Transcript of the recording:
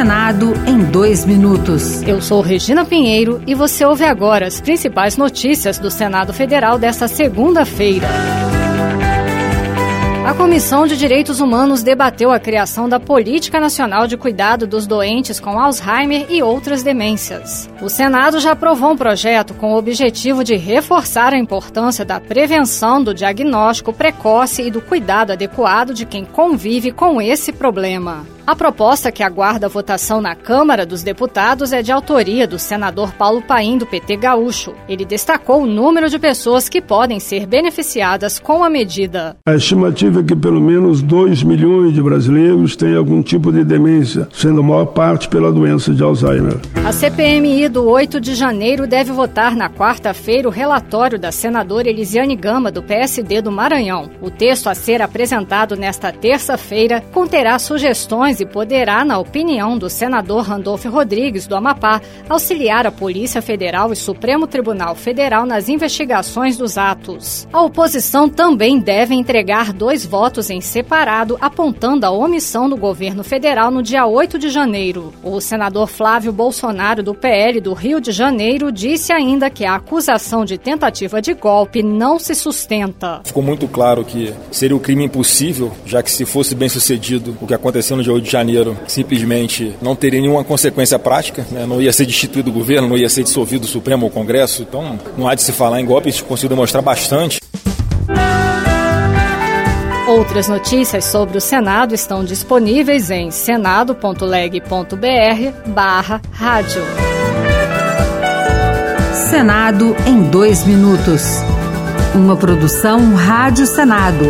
Senado em dois minutos. Eu sou Regina Pinheiro e você ouve agora as principais notícias do Senado Federal desta segunda-feira. A Comissão de Direitos Humanos debateu a criação da Política Nacional de Cuidado dos Doentes com Alzheimer e outras demências. O Senado já aprovou um projeto com o objetivo de reforçar a importância da prevenção, do diagnóstico precoce e do cuidado adequado de quem convive com esse problema. A proposta que aguarda votação na Câmara dos Deputados é de autoria do senador Paulo Paim, do PT Gaúcho. Ele destacou o número de pessoas que podem ser beneficiadas com a medida. A estimativa é que pelo menos 2 milhões de brasileiros têm algum tipo de demência, sendo a maior parte pela doença de Alzheimer. A CPMI do 8 de janeiro deve votar na quarta-feira o relatório da senadora Elisiane Gama, do PSD do Maranhão. O texto a ser apresentado nesta terça-feira conterá sugestões poderá, na opinião do senador Randolfo Rodrigues, do Amapá, auxiliar a Polícia Federal e Supremo Tribunal Federal nas investigações dos atos. A oposição também deve entregar dois votos em separado, apontando a omissão do governo federal no dia 8 de janeiro. O senador Flávio Bolsonaro, do PL do Rio de Janeiro, disse ainda que a acusação de tentativa de golpe não se sustenta. Ficou muito claro que seria o crime impossível, já que se fosse bem sucedido o que aconteceu no dia 8 de Janeiro simplesmente não teria nenhuma consequência prática, né? não ia ser destituído o governo, não ia ser dissolvido o Supremo ou o Congresso, então não há de se falar em golpe, isso conseguiu demonstrar bastante. Outras notícias sobre o Senado estão disponíveis em senado.leg.br barra rádio. Senado em dois minutos. Uma produção Rádio Senado.